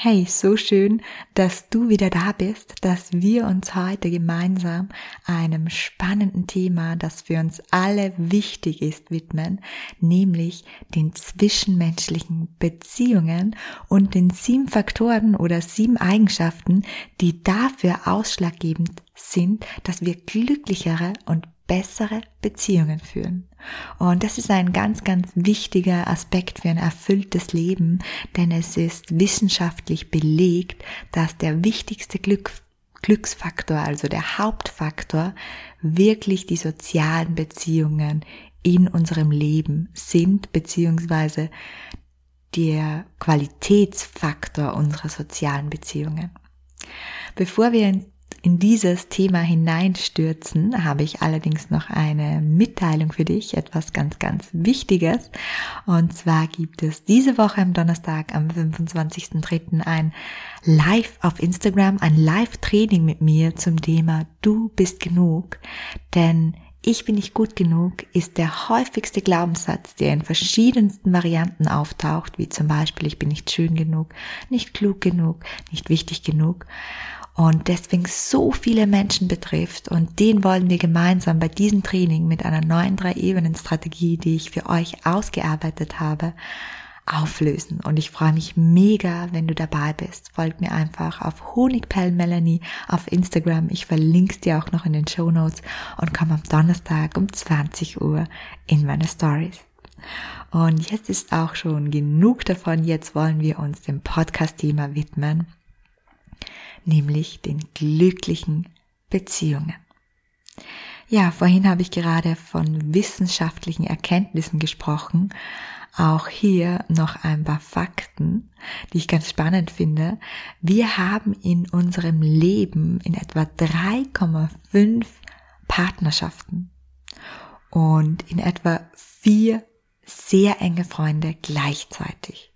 Hey, so schön, dass du wieder da bist, dass wir uns heute gemeinsam einem spannenden Thema, das für uns alle wichtig ist, widmen, nämlich den zwischenmenschlichen Beziehungen und den sieben Faktoren oder sieben Eigenschaften, die dafür ausschlaggebend sind, dass wir glücklichere und bessere Beziehungen führen. Und das ist ein ganz, ganz wichtiger Aspekt für ein erfülltes Leben, denn es ist wissenschaftlich belegt, dass der wichtigste Glück, Glücksfaktor, also der Hauptfaktor, wirklich die sozialen Beziehungen in unserem Leben sind, beziehungsweise der Qualitätsfaktor unserer sozialen Beziehungen. Bevor wir in dieses Thema hineinstürzen, habe ich allerdings noch eine Mitteilung für dich, etwas ganz, ganz Wichtiges. Und zwar gibt es diese Woche am Donnerstag, am 25.03. ein Live auf Instagram, ein Live-Training mit mir zum Thema Du bist genug. Denn ich bin nicht gut genug ist der häufigste Glaubenssatz, der in verschiedensten Varianten auftaucht, wie zum Beispiel ich bin nicht schön genug, nicht klug genug, nicht wichtig genug und deswegen so viele Menschen betrifft. Und den wollen wir gemeinsam bei diesem Training mit einer neuen Drei-Ebenen-Strategie, die ich für euch ausgearbeitet habe, auflösen. Und ich freue mich mega, wenn du dabei bist. Folgt mir einfach auf Honigpell Melanie auf Instagram. Ich verlinke es dir auch noch in den Show Notes und komm am Donnerstag um 20 Uhr in meine Stories. Und jetzt ist auch schon genug davon. Jetzt wollen wir uns dem Podcast-Thema widmen nämlich den glücklichen Beziehungen. Ja, vorhin habe ich gerade von wissenschaftlichen Erkenntnissen gesprochen. Auch hier noch ein paar Fakten, die ich ganz spannend finde. Wir haben in unserem Leben in etwa 3,5 Partnerschaften und in etwa vier sehr enge Freunde gleichzeitig.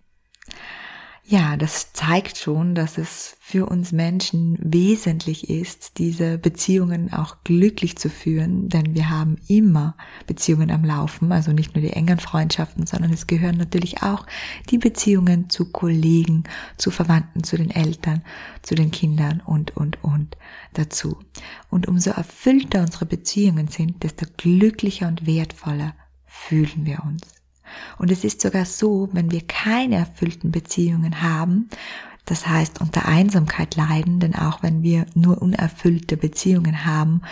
Ja, das zeigt schon, dass es für uns Menschen wesentlich ist, diese Beziehungen auch glücklich zu führen, denn wir haben immer Beziehungen am Laufen, also nicht nur die engen Freundschaften, sondern es gehören natürlich auch die Beziehungen zu Kollegen, zu Verwandten, zu den Eltern, zu den Kindern und, und, und dazu. Und umso erfüllter unsere Beziehungen sind, desto glücklicher und wertvoller fühlen wir uns. Und es ist sogar so, wenn wir keine erfüllten Beziehungen haben, das heißt unter Einsamkeit leiden, denn auch wenn wir nur unerfüllte Beziehungen haben,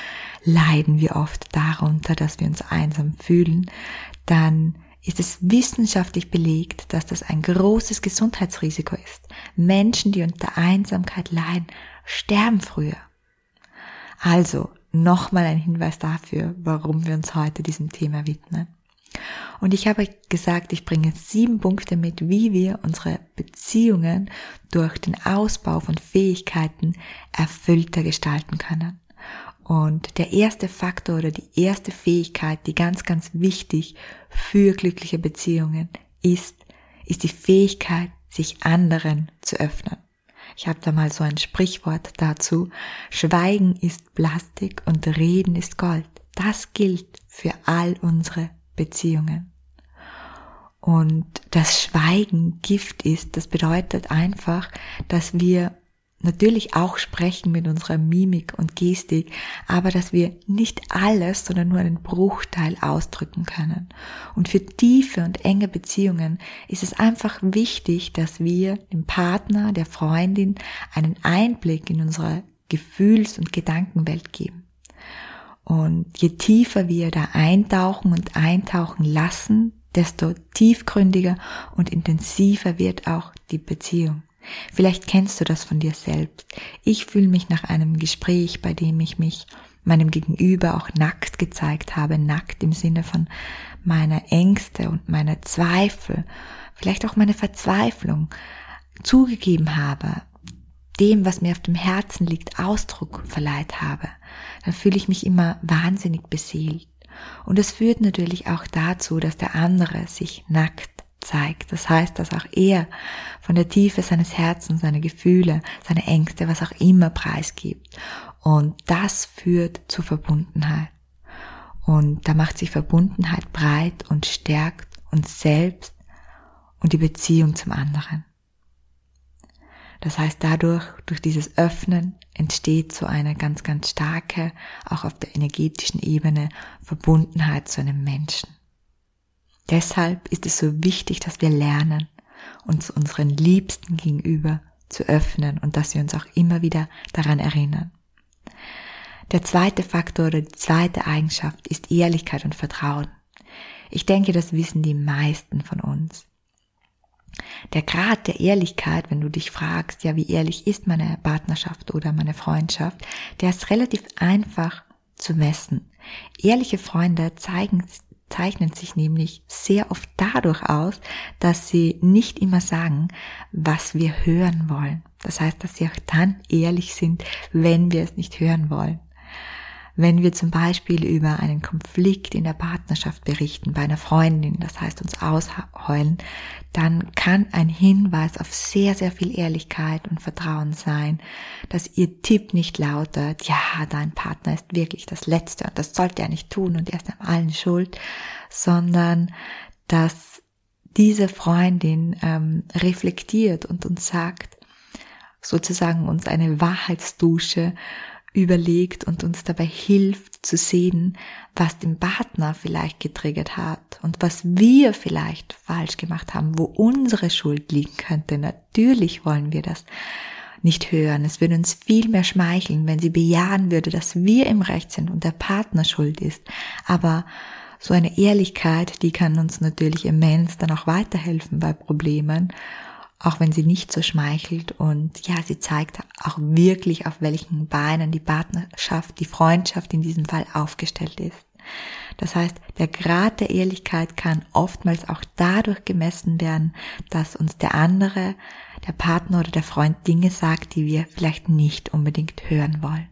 leiden wir oft darunter, dass wir uns einsam fühlen, dann ist es wissenschaftlich belegt, dass das ein großes Gesundheitsrisiko ist. Menschen, die unter Einsamkeit leiden, sterben früher. Also nochmal ein Hinweis dafür, warum wir uns heute diesem Thema widmen. Und ich habe gesagt, ich bringe sieben Punkte mit, wie wir unsere Beziehungen durch den Ausbau von Fähigkeiten erfüllter gestalten können. Und der erste Faktor oder die erste Fähigkeit, die ganz, ganz wichtig für glückliche Beziehungen ist, ist die Fähigkeit, sich anderen zu öffnen. Ich habe da mal so ein Sprichwort dazu. Schweigen ist Plastik und Reden ist Gold. Das gilt für all unsere Beziehungen. Und das Schweigen Gift ist, das bedeutet einfach, dass wir natürlich auch sprechen mit unserer Mimik und Gestik, aber dass wir nicht alles, sondern nur einen Bruchteil ausdrücken können. Und für tiefe und enge Beziehungen ist es einfach wichtig, dass wir dem Partner, der Freundin einen Einblick in unsere Gefühls- und Gedankenwelt geben. Und je tiefer wir da eintauchen und eintauchen lassen, desto tiefgründiger und intensiver wird auch die Beziehung. Vielleicht kennst du das von dir selbst. Ich fühle mich nach einem Gespräch, bei dem ich mich meinem Gegenüber auch nackt gezeigt habe, nackt im Sinne von meiner Ängste und meiner Zweifel, vielleicht auch meine Verzweiflung zugegeben habe, dem, was mir auf dem Herzen liegt, Ausdruck verleiht habe, dann fühle ich mich immer wahnsinnig beseelt. Und es führt natürlich auch dazu, dass der andere sich nackt zeigt. Das heißt, dass auch er von der Tiefe seines Herzens seine Gefühle, seine Ängste, was auch immer preisgibt. Und das führt zur Verbundenheit. Und da macht sich Verbundenheit breit und stärkt uns selbst und die Beziehung zum anderen. Das heißt, dadurch, durch dieses Öffnen entsteht so eine ganz, ganz starke, auch auf der energetischen Ebene, Verbundenheit zu einem Menschen. Deshalb ist es so wichtig, dass wir lernen, uns unseren Liebsten gegenüber zu öffnen und dass wir uns auch immer wieder daran erinnern. Der zweite Faktor oder die zweite Eigenschaft ist Ehrlichkeit und Vertrauen. Ich denke, das wissen die meisten von uns. Der Grad der Ehrlichkeit, wenn du dich fragst, ja, wie ehrlich ist meine Partnerschaft oder meine Freundschaft, der ist relativ einfach zu messen. Ehrliche Freunde zeigen, zeichnen sich nämlich sehr oft dadurch aus, dass sie nicht immer sagen, was wir hören wollen. Das heißt, dass sie auch dann ehrlich sind, wenn wir es nicht hören wollen. Wenn wir zum Beispiel über einen Konflikt in der Partnerschaft berichten, bei einer Freundin, das heißt uns ausheulen, dann kann ein Hinweis auf sehr, sehr viel Ehrlichkeit und Vertrauen sein, dass ihr Tipp nicht lautet, ja, dein Partner ist wirklich das Letzte und das sollte er nicht tun und er ist an allen schuld, sondern dass diese Freundin ähm, reflektiert und uns sagt, sozusagen uns eine Wahrheitsdusche überlegt und uns dabei hilft zu sehen, was den Partner vielleicht getriggert hat und was wir vielleicht falsch gemacht haben, wo unsere Schuld liegen könnte. Natürlich wollen wir das nicht hören. Es würde uns viel mehr schmeicheln, wenn sie bejahen würde, dass wir im Recht sind und der Partner schuld ist. Aber so eine Ehrlichkeit, die kann uns natürlich immens dann auch weiterhelfen bei Problemen auch wenn sie nicht so schmeichelt und ja, sie zeigt auch wirklich, auf welchen Beinen die Partnerschaft, die Freundschaft in diesem Fall aufgestellt ist. Das heißt, der Grad der Ehrlichkeit kann oftmals auch dadurch gemessen werden, dass uns der andere, der Partner oder der Freund Dinge sagt, die wir vielleicht nicht unbedingt hören wollen.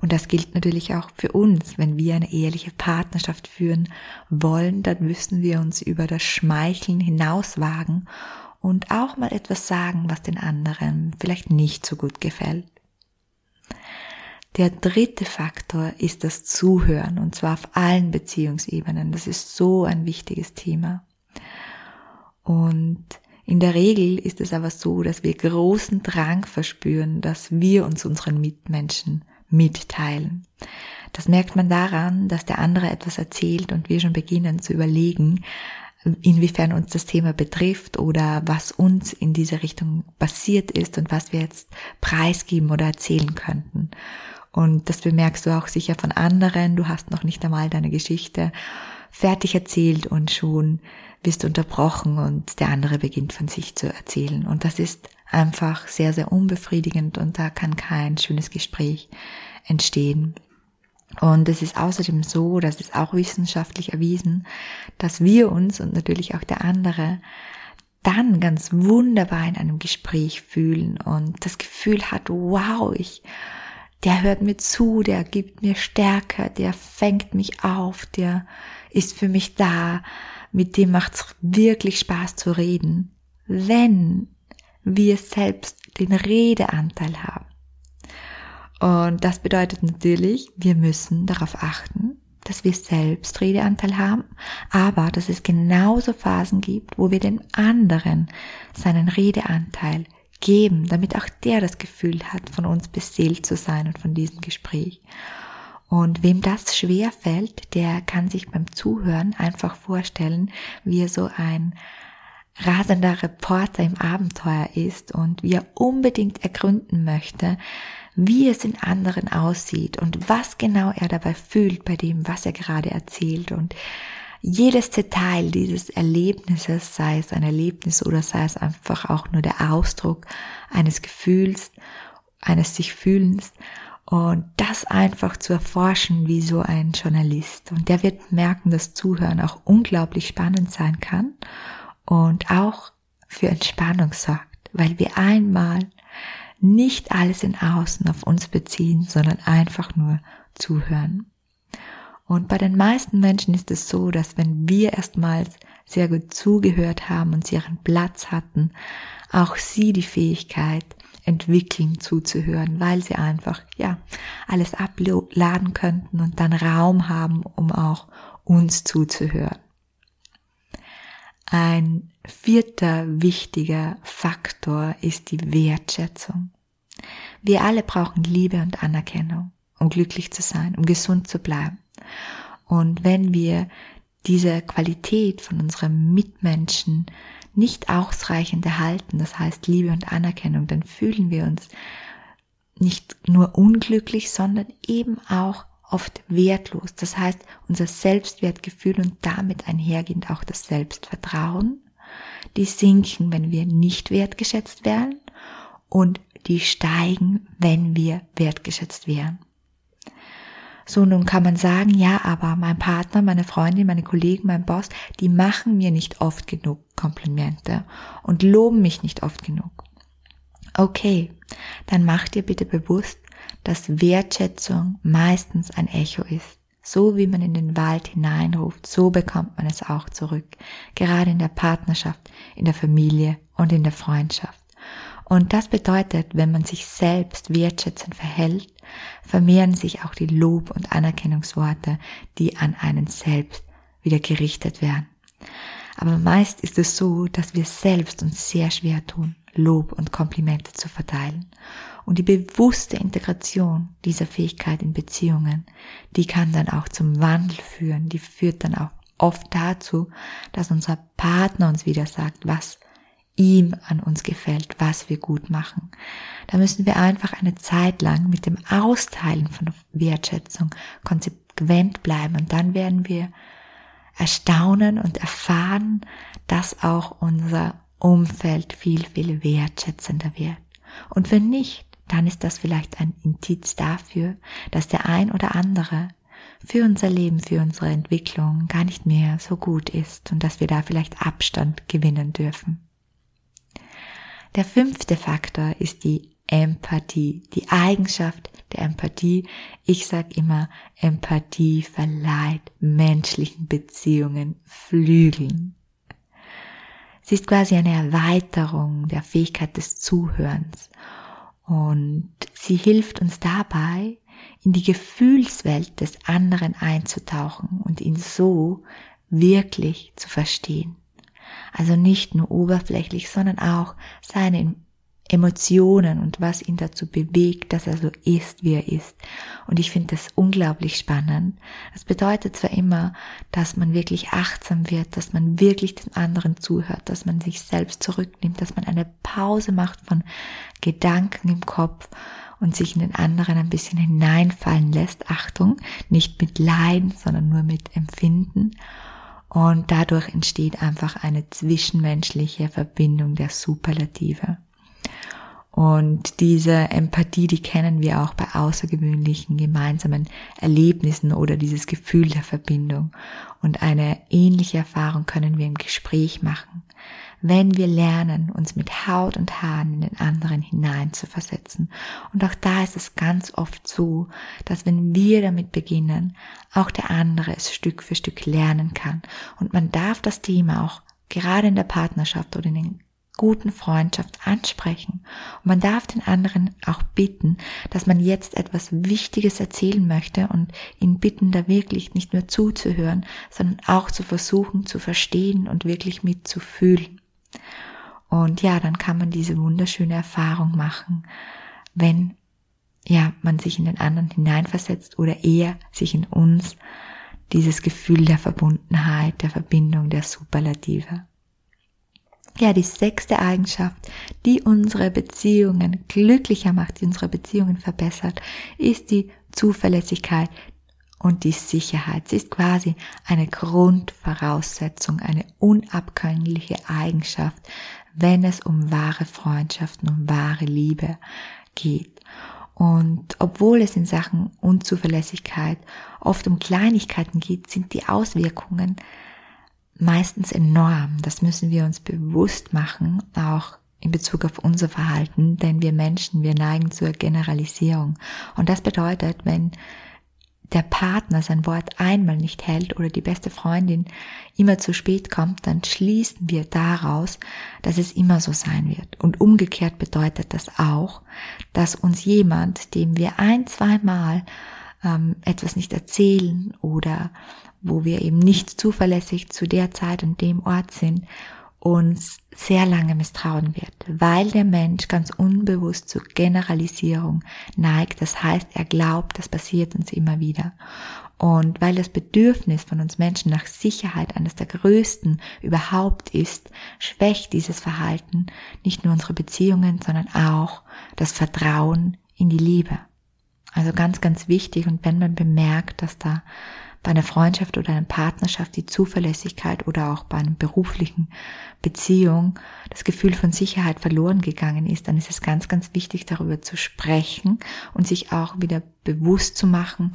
Und das gilt natürlich auch für uns. Wenn wir eine ehrliche Partnerschaft führen wollen, dann müssen wir uns über das Schmeicheln hinauswagen und auch mal etwas sagen, was den anderen vielleicht nicht so gut gefällt. Der dritte Faktor ist das Zuhören und zwar auf allen Beziehungsebenen. Das ist so ein wichtiges Thema. Und in der Regel ist es aber so, dass wir großen Drang verspüren, dass wir uns unseren Mitmenschen mitteilen. Das merkt man daran, dass der andere etwas erzählt und wir schon beginnen zu überlegen, inwiefern uns das Thema betrifft oder was uns in diese Richtung passiert ist und was wir jetzt preisgeben oder erzählen könnten. Und das bemerkst du auch sicher von anderen. Du hast noch nicht einmal deine Geschichte fertig erzählt und schon bist unterbrochen und der andere beginnt von sich zu erzählen. Und das ist einfach sehr, sehr unbefriedigend und da kann kein schönes Gespräch entstehen. Und es ist außerdem so, das ist auch wissenschaftlich erwiesen, dass wir uns und natürlich auch der andere dann ganz wunderbar in einem Gespräch fühlen und das Gefühl hat, wow, ich, der hört mir zu, der gibt mir Stärke, der fängt mich auf, der ist für mich da, mit dem macht es wirklich Spaß zu reden, wenn wir selbst den Redeanteil haben. Und das bedeutet natürlich, wir müssen darauf achten, dass wir selbst Redeanteil haben, aber dass es genauso Phasen gibt, wo wir den anderen seinen Redeanteil geben, damit auch der das Gefühl hat, von uns beseelt zu sein und von diesem Gespräch. Und wem das schwer fällt, der kann sich beim Zuhören einfach vorstellen, wie er so ein rasender Reporter im Abenteuer ist und wie er unbedingt ergründen möchte, wie es in anderen aussieht und was genau er dabei fühlt bei dem, was er gerade erzählt. Und jedes Detail dieses Erlebnisses, sei es ein Erlebnis oder sei es einfach auch nur der Ausdruck eines Gefühls, eines sich Fühlens. Und das einfach zu erforschen wie so ein Journalist. Und der wird merken, dass Zuhören auch unglaublich spannend sein kann und auch für Entspannung sorgt, weil wir einmal nicht alles in Außen auf uns beziehen, sondern einfach nur zuhören. Und bei den meisten Menschen ist es so, dass wenn wir erstmals sehr gut zugehört haben und sie ihren Platz hatten, auch sie die Fähigkeit entwickeln zuzuhören, weil sie einfach, ja, alles abladen könnten und dann Raum haben, um auch uns zuzuhören. Ein vierter wichtiger Faktor ist die Wertschätzung. Wir alle brauchen Liebe und Anerkennung, um glücklich zu sein, um gesund zu bleiben. Und wenn wir diese Qualität von unserem Mitmenschen nicht ausreichend erhalten, das heißt Liebe und Anerkennung, dann fühlen wir uns nicht nur unglücklich, sondern eben auch oft wertlos. Das heißt, unser Selbstwertgefühl und damit einhergehend auch das Selbstvertrauen, die sinken, wenn wir nicht wertgeschätzt werden und die steigen, wenn wir wertgeschätzt werden. So, nun kann man sagen, ja, aber mein Partner, meine Freundin, meine Kollegen, mein Boss, die machen mir nicht oft genug Komplimente und loben mich nicht oft genug. Okay, dann mach dir bitte bewusst, dass Wertschätzung meistens ein Echo ist. So wie man in den Wald hineinruft, so bekommt man es auch zurück. Gerade in der Partnerschaft, in der Familie und in der Freundschaft. Und das bedeutet, wenn man sich selbst wertschätzend verhält, vermehren sich auch die Lob- und Anerkennungsworte, die an einen selbst wieder gerichtet werden. Aber meist ist es so, dass wir selbst uns sehr schwer tun, Lob und Komplimente zu verteilen. Und die bewusste Integration dieser Fähigkeit in Beziehungen, die kann dann auch zum Wandel führen, die führt dann auch oft dazu, dass unser Partner uns wieder sagt, was ihm an uns gefällt, was wir gut machen. Da müssen wir einfach eine Zeit lang mit dem Austeilen von Wertschätzung konsequent bleiben und dann werden wir erstaunen und erfahren, dass auch unser Umfeld viel, viel wertschätzender wird. Und wenn nicht, dann ist das vielleicht ein Indiz dafür, dass der ein oder andere für unser Leben, für unsere Entwicklung gar nicht mehr so gut ist und dass wir da vielleicht Abstand gewinnen dürfen. Der fünfte Faktor ist die Empathie, die Eigenschaft der Empathie. Ich sage immer, Empathie verleiht menschlichen Beziehungen Flügeln. Sie ist quasi eine Erweiterung der Fähigkeit des Zuhörens und sie hilft uns dabei, in die Gefühlswelt des anderen einzutauchen und ihn so wirklich zu verstehen. Also nicht nur oberflächlich, sondern auch seine Emotionen und was ihn dazu bewegt, dass er so ist, wie er ist. Und ich finde das unglaublich spannend. Es bedeutet zwar immer, dass man wirklich achtsam wird, dass man wirklich den anderen zuhört, dass man sich selbst zurücknimmt, dass man eine Pause macht von Gedanken im Kopf und sich in den anderen ein bisschen hineinfallen lässt. Achtung, nicht mit Leiden, sondern nur mit Empfinden und dadurch entsteht einfach eine zwischenmenschliche Verbindung der Superlative. Und diese Empathie, die kennen wir auch bei außergewöhnlichen gemeinsamen Erlebnissen oder dieses Gefühl der Verbindung. Und eine ähnliche Erfahrung können wir im Gespräch machen wenn wir lernen, uns mit Haut und Haaren in den anderen hinein zu versetzen. Und auch da ist es ganz oft so, dass wenn wir damit beginnen, auch der andere es Stück für Stück lernen kann. Und man darf das Thema auch gerade in der Partnerschaft oder in den guten Freundschaft ansprechen. Und man darf den anderen auch bitten, dass man jetzt etwas Wichtiges erzählen möchte und ihn bitten, da wirklich nicht nur zuzuhören, sondern auch zu versuchen zu verstehen und wirklich mitzufühlen. Und ja, dann kann man diese wunderschöne Erfahrung machen, wenn ja, man sich in den anderen hineinversetzt oder eher sich in uns dieses Gefühl der Verbundenheit, der Verbindung, der Superlative. Ja, die sechste Eigenschaft, die unsere Beziehungen glücklicher macht, die unsere Beziehungen verbessert, ist die Zuverlässigkeit, und die Sicherheit. Sie ist quasi eine Grundvoraussetzung, eine unabkömmliche Eigenschaft, wenn es um wahre Freundschaften, um wahre Liebe geht. Und obwohl es in Sachen Unzuverlässigkeit oft um Kleinigkeiten geht, sind die Auswirkungen meistens enorm. Das müssen wir uns bewusst machen, auch in Bezug auf unser Verhalten, denn wir Menschen, wir neigen zur Generalisierung. Und das bedeutet, wenn der Partner sein Wort einmal nicht hält oder die beste Freundin immer zu spät kommt, dann schließen wir daraus, dass es immer so sein wird. Und umgekehrt bedeutet das auch, dass uns jemand, dem wir ein, zweimal ähm, etwas nicht erzählen oder wo wir eben nicht zuverlässig zu der Zeit und dem Ort sind, uns sehr lange misstrauen wird, weil der Mensch ganz unbewusst zur Generalisierung neigt. Das heißt, er glaubt, das passiert uns immer wieder. Und weil das Bedürfnis von uns Menschen nach Sicherheit eines der größten überhaupt ist, schwächt dieses Verhalten nicht nur unsere Beziehungen, sondern auch das Vertrauen in die Liebe. Also ganz, ganz wichtig. Und wenn man bemerkt, dass da bei einer Freundschaft oder einer Partnerschaft die Zuverlässigkeit oder auch bei einer beruflichen Beziehung das Gefühl von Sicherheit verloren gegangen ist, dann ist es ganz, ganz wichtig, darüber zu sprechen und sich auch wieder bewusst zu machen,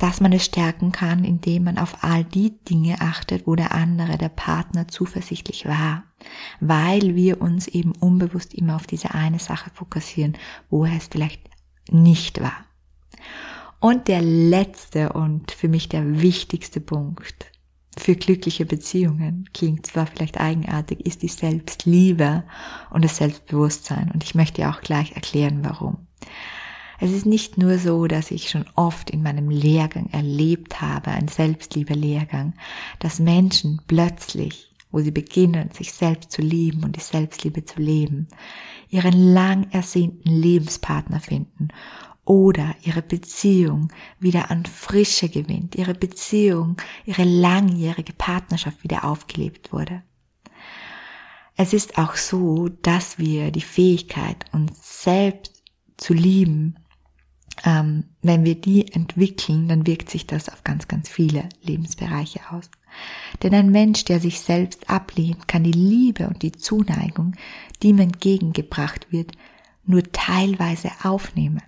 dass man es stärken kann, indem man auf all die Dinge achtet, wo der andere, der Partner zuversichtlich war, weil wir uns eben unbewusst immer auf diese eine Sache fokussieren, wo er es vielleicht nicht war. Und der letzte und für mich der wichtigste Punkt für glückliche Beziehungen, klingt zwar vielleicht eigenartig, ist die Selbstliebe und das Selbstbewusstsein. Und ich möchte auch gleich erklären, warum. Es ist nicht nur so, dass ich schon oft in meinem Lehrgang erlebt habe, ein Selbstliebe-Lehrgang, dass Menschen plötzlich, wo sie beginnen, sich selbst zu lieben und die Selbstliebe zu leben, ihren lang ersehnten Lebenspartner finden oder ihre Beziehung wieder an Frische gewinnt, ihre Beziehung, ihre langjährige Partnerschaft wieder aufgelebt wurde. Es ist auch so, dass wir die Fähigkeit, uns selbst zu lieben, ähm, wenn wir die entwickeln, dann wirkt sich das auf ganz, ganz viele Lebensbereiche aus. Denn ein Mensch, der sich selbst ablehnt, kann die Liebe und die Zuneigung, die ihm entgegengebracht wird, nur teilweise aufnehmen.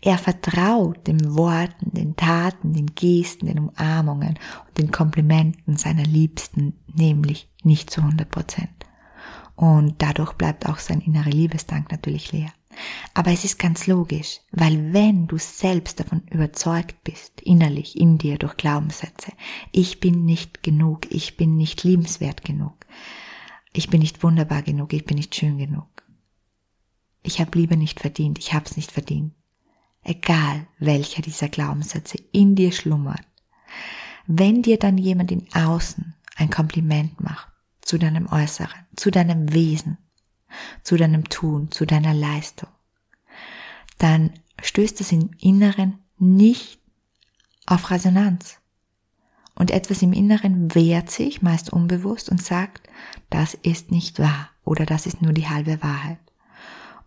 Er vertraut den Worten, den Taten, den Gesten, den Umarmungen und den Komplimenten seiner Liebsten nämlich nicht zu 100 Prozent. Und dadurch bleibt auch sein innerer Liebesdank natürlich leer. Aber es ist ganz logisch, weil wenn du selbst davon überzeugt bist, innerlich in dir durch Glaubenssätze, ich bin nicht genug, ich bin nicht liebenswert genug, ich bin nicht wunderbar genug, ich bin nicht schön genug, ich habe Liebe nicht verdient, ich habe es nicht verdient, egal welcher dieser Glaubenssätze in dir schlummert, wenn dir dann jemand in Außen ein Kompliment macht zu deinem Äußeren, zu deinem Wesen, zu deinem Tun, zu deiner Leistung, dann stößt es im Inneren nicht auf Resonanz. Und etwas im Inneren wehrt sich, meist unbewusst, und sagt, das ist nicht wahr oder das ist nur die halbe Wahrheit.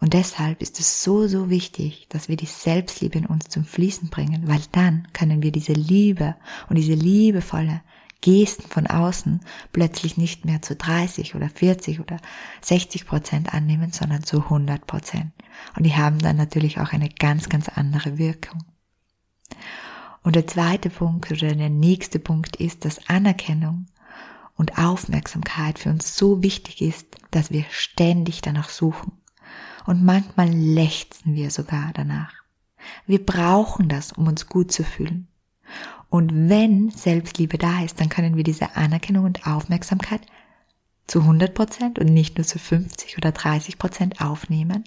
Und deshalb ist es so, so wichtig, dass wir die Selbstliebe in uns zum Fließen bringen, weil dann können wir diese Liebe und diese liebevolle Gesten von außen plötzlich nicht mehr zu 30 oder 40 oder 60 Prozent annehmen, sondern zu 100 Prozent. Und die haben dann natürlich auch eine ganz, ganz andere Wirkung. Und der zweite Punkt oder der nächste Punkt ist, dass Anerkennung und Aufmerksamkeit für uns so wichtig ist, dass wir ständig danach suchen und manchmal lechzen wir sogar danach. Wir brauchen das, um uns gut zu fühlen. Und wenn Selbstliebe da ist, dann können wir diese Anerkennung und Aufmerksamkeit zu 100 Prozent und nicht nur zu 50 oder 30 Prozent aufnehmen.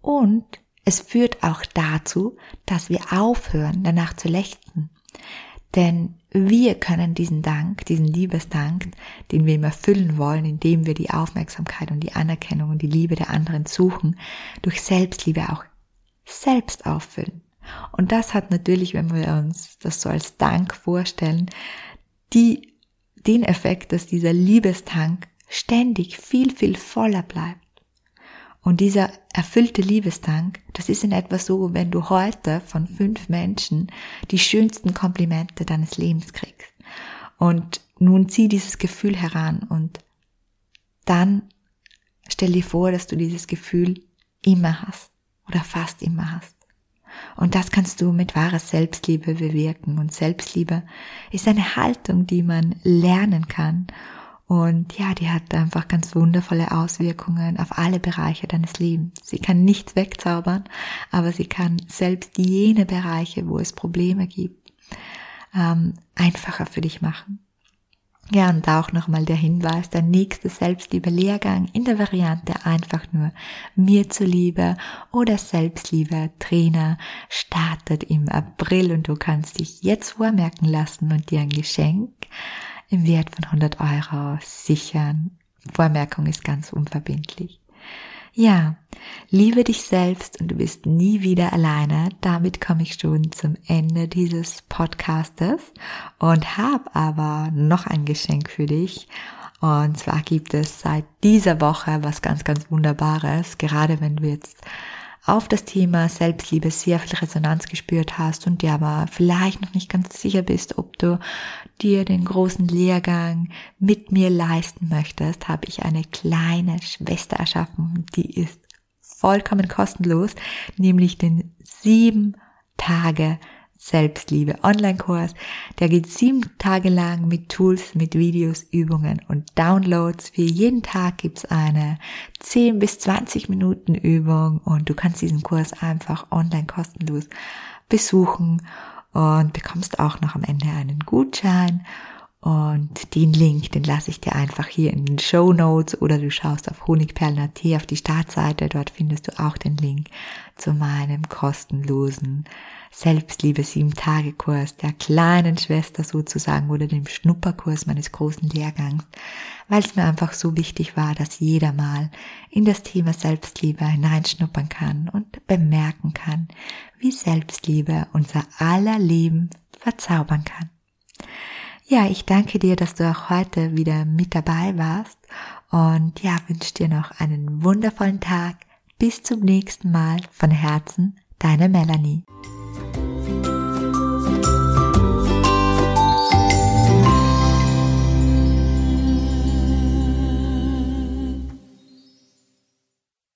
Und es führt auch dazu, dass wir aufhören, danach zu lechzen. Denn wir können diesen Dank, diesen Liebesdank, den wir ihm erfüllen wollen, indem wir die Aufmerksamkeit und die Anerkennung und die Liebe der anderen suchen, durch Selbstliebe auch selbst auffüllen. Und das hat natürlich, wenn wir uns das so als Dank vorstellen, die, den Effekt, dass dieser Liebestank ständig viel, viel voller bleibt. Und dieser erfüllte Liebesdank, das ist in etwa so, wenn du heute von fünf Menschen die schönsten Komplimente deines Lebens kriegst. Und nun zieh dieses Gefühl heran und dann stell dir vor, dass du dieses Gefühl immer hast oder fast immer hast. Und das kannst du mit wahrer Selbstliebe bewirken. Und Selbstliebe ist eine Haltung, die man lernen kann Und ja, die hat einfach ganz wundervolle Auswirkungen auf alle Bereiche deines Lebens. Sie kann nichts wegzaubern, aber sie kann selbst jene Bereiche, wo es Probleme gibt, ähm, einfacher für dich machen. Ja, und auch nochmal der Hinweis, der nächste Selbstliebe-Lehrgang in der Variante einfach nur mir zuliebe oder Selbstliebe Trainer startet im April und du kannst dich jetzt vormerken lassen und dir ein Geschenk im Wert von 100 Euro sichern. Vormerkung ist ganz unverbindlich. Ja, liebe dich selbst und du bist nie wieder alleine. Damit komme ich schon zum Ende dieses Podcastes und habe aber noch ein Geschenk für dich. Und zwar gibt es seit dieser Woche was ganz, ganz Wunderbares, gerade wenn du jetzt auf das Thema Selbstliebe sehr viel Resonanz gespürt hast und dir aber vielleicht noch nicht ganz sicher bist, ob du dir den großen Lehrgang mit mir leisten möchtest, habe ich eine kleine Schwester erschaffen, die ist vollkommen kostenlos, nämlich den sieben Tage Selbstliebe Online-Kurs. Der geht sieben Tage lang mit Tools, mit Videos, Übungen und Downloads. Für jeden Tag gibt's eine 10 bis 20 Minuten Übung und du kannst diesen Kurs einfach online kostenlos besuchen und bekommst auch noch am Ende einen Gutschein und den Link, den lasse ich dir einfach hier in den Show Notes oder du schaust auf honigperlen.at auf die Startseite. Dort findest du auch den Link zu meinem kostenlosen Selbstliebe sieben Tage Kurs der kleinen Schwester sozusagen oder dem Schnupperkurs meines großen Lehrgangs, weil es mir einfach so wichtig war, dass jeder mal in das Thema Selbstliebe hineinschnuppern kann und bemerken kann, wie Selbstliebe unser aller Leben verzaubern kann. Ja, ich danke dir, dass du auch heute wieder mit dabei warst und ja, wünsche dir noch einen wundervollen Tag. Bis zum nächsten Mal von Herzen, deine Melanie.